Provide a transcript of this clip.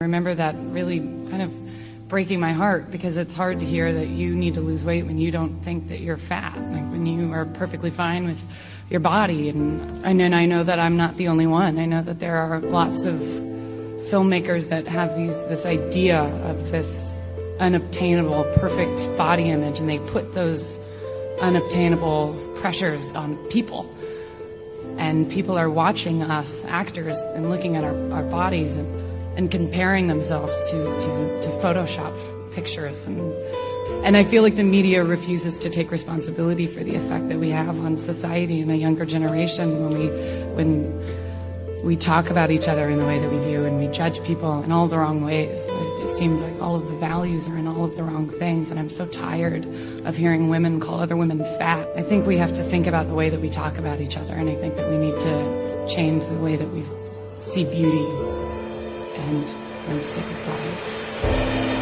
Remember that really kind of breaking my heart because it's hard to hear that you need to lose weight when you don't think that you're fat, like when you are perfectly fine with your body. And and I know that I'm not the only one. I know that there are lots of filmmakers that have these this idea of this unobtainable perfect body image, and they put those unobtainable pressures on people. And people are watching us actors and looking at our, our bodies and and comparing themselves to, to, to Photoshop pictures. And, and I feel like the media refuses to take responsibility for the effect that we have on society and a younger generation when we, when we talk about each other in the way that we do and we judge people in all the wrong ways. It seems like all of the values are in all of the wrong things and I'm so tired of hearing women call other women fat. I think we have to think about the way that we talk about each other and I think that we need to change the way that we see beauty and I'm sick of diets.